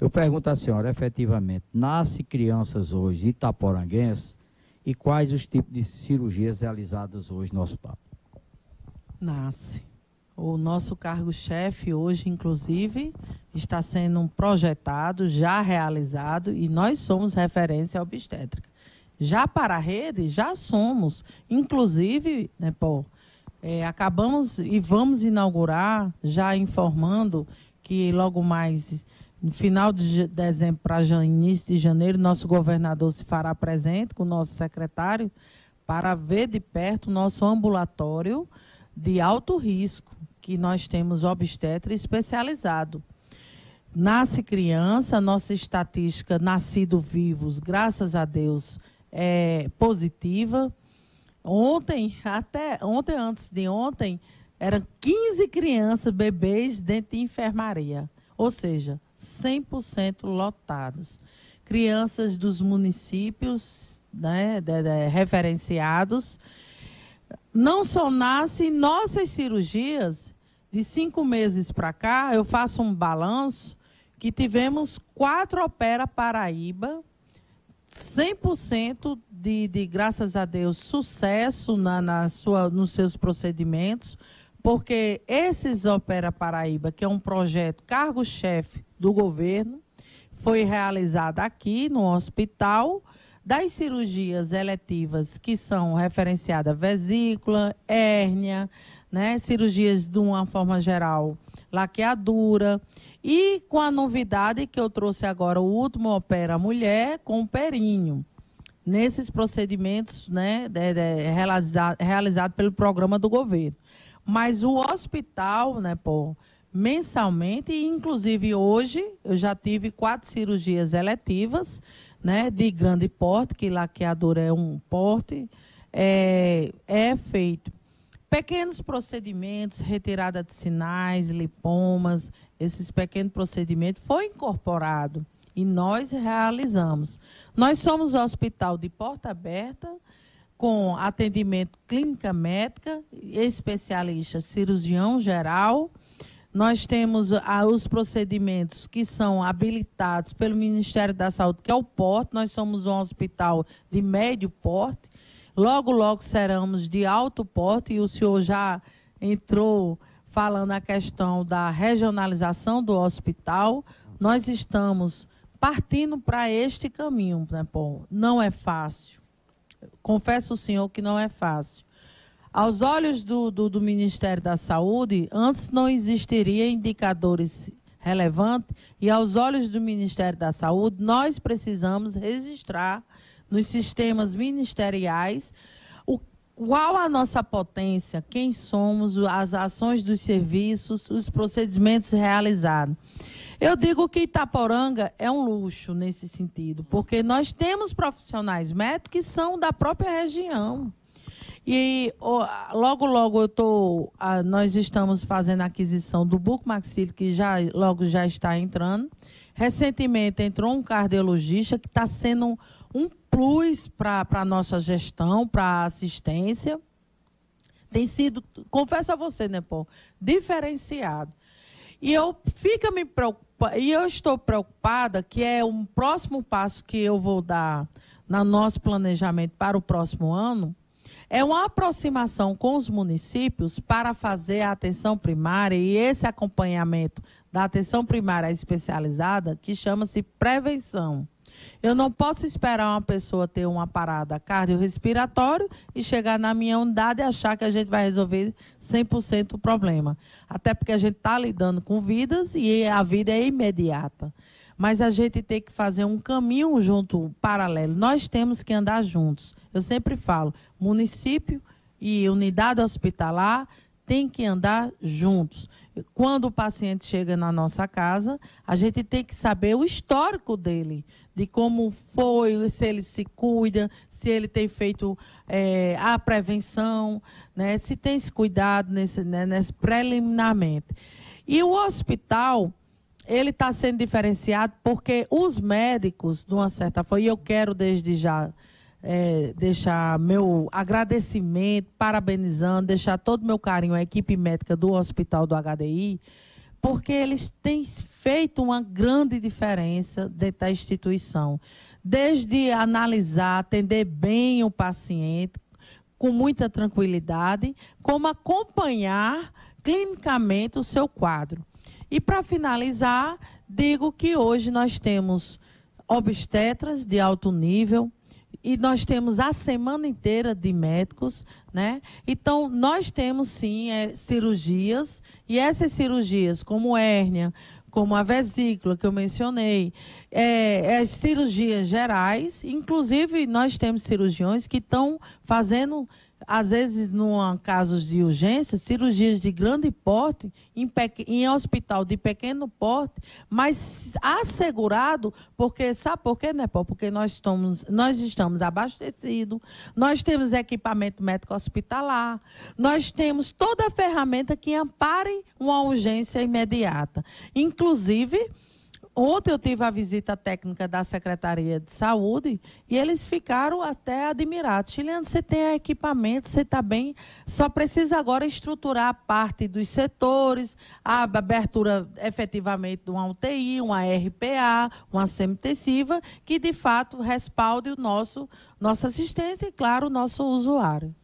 Eu pergunto à senhora, efetivamente, nasce crianças hoje itaporanguenses e quais os tipos de cirurgias realizadas hoje no hospital? Nasce. O nosso cargo-chefe hoje, inclusive, está sendo projetado, já realizado, e nós somos referência obstétrica. Já para a rede, já somos. Inclusive, né, Paul, é, acabamos e vamos inaugurar, já informando que logo mais, no final de dezembro para início de janeiro, nosso governador se fará presente com o nosso secretário para ver de perto o nosso ambulatório de alto risco, que nós temos obstetra especializado. Nasce criança, nossa estatística nascido vivos, graças a Deus, é positiva. Ontem, até ontem antes de ontem, eram 15 crianças, bebês dentro de enfermaria. Ou seja, 100% lotados. Crianças dos municípios né, de, de, referenciados. Não só nascem nossas cirurgias, de cinco meses para cá, eu faço um balanço que tivemos quatro Opera Paraíba, 100% de, de, graças a Deus, sucesso na, na sua, nos seus procedimentos, porque esses Opera Paraíba, que é um projeto cargo-chefe do governo, foi realizado aqui no hospital, das cirurgias eletivas que são referenciadas vesícula, hérnia, né, cirurgias de uma forma geral, laqueadura, e com a novidade que eu trouxe agora, o último opera mulher com perinho. Nesses procedimentos né, de, de, realizado, realizado pelo programa do governo. Mas o hospital, né, pô, mensalmente, e inclusive hoje, eu já tive quatro cirurgias eletivas, né, de grande porte, que laqueadora é um porte, é, é feito pequenos procedimentos, retirada de sinais, lipomas, esses pequenos procedimentos foi incorporado e nós realizamos. Nós somos hospital de porta aberta, com atendimento clínica médica, especialista cirurgião geral. Nós temos ah, os procedimentos que são habilitados pelo Ministério da Saúde, que é o porte. Nós somos um hospital de médio porte. Logo, logo seremos de alto porte e o senhor já entrou falando a questão da regionalização do hospital, nós estamos partindo para este caminho, né, Paul? Não é fácil. Confesso ao senhor que não é fácil. Aos olhos do, do, do Ministério da Saúde, antes não existiria indicadores relevantes, e aos olhos do Ministério da Saúde, nós precisamos registrar nos sistemas ministeriais qual a nossa potência, quem somos, as ações dos serviços, os procedimentos realizados. Eu digo que Itaporanga é um luxo nesse sentido, porque nós temos profissionais médicos que são da própria região. E logo, logo eu tô, nós estamos fazendo a aquisição do Buco Maxilo, que já, logo já está entrando. Recentemente entrou um cardiologista que está sendo um, plus para a nossa gestão, para a assistência. Tem sido, confesso a você, né, Paul, diferenciado. E eu fica me e eu estou preocupada que é um próximo passo que eu vou dar no nosso planejamento para o próximo ano, é uma aproximação com os municípios para fazer a atenção primária e esse acompanhamento da atenção primária especializada, que chama-se prevenção. Eu não posso esperar uma pessoa ter uma parada cardiorrespiratória e chegar na minha unidade e achar que a gente vai resolver 100% o problema. Até porque a gente está lidando com vidas e a vida é imediata. Mas a gente tem que fazer um caminho junto, paralelo. Nós temos que andar juntos. Eu sempre falo, município e unidade hospitalar têm que andar juntos. Quando o paciente chega na nossa casa, a gente tem que saber o histórico dele de como foi, se ele se cuida, se ele tem feito é, a prevenção, né, se tem se cuidado nesse, né, nesse preliminarmente. E o hospital, ele está sendo diferenciado porque os médicos, de uma certa forma, e eu quero desde já é, deixar meu agradecimento, parabenizando, deixar todo meu carinho à equipe médica do Hospital do HDI, porque eles têm feito uma grande diferença dentro da instituição. Desde analisar, atender bem o paciente, com muita tranquilidade, como acompanhar clinicamente o seu quadro. E para finalizar, digo que hoje nós temos obstetras de alto nível, e nós temos a semana inteira de médicos, né? Então, nós temos sim é, cirurgias, e essas cirurgias, como hérnia, como a vesícula que eu mencionei, é, as cirurgias gerais, inclusive nós temos cirurgiões que estão fazendo às vezes, num casos de urgência, cirurgias de grande porte, em, em, hospital de pequeno porte, mas assegurado, porque sabe por quê, né, Paulo? Porque nós estamos, nós estamos abastecidos, nós temos equipamento médico hospitalar, nós temos toda a ferramenta que ampare uma urgência imediata. Inclusive, Ontem eu tive a visita técnica da Secretaria de Saúde e eles ficaram até admirados. Chiliano, você tem equipamento, você está bem, só precisa agora estruturar a parte dos setores, a abertura efetivamente de uma UTI, uma RPA, uma semi-intensiva, que de fato respalde o nosso, nossa assistência e, claro, o nosso usuário.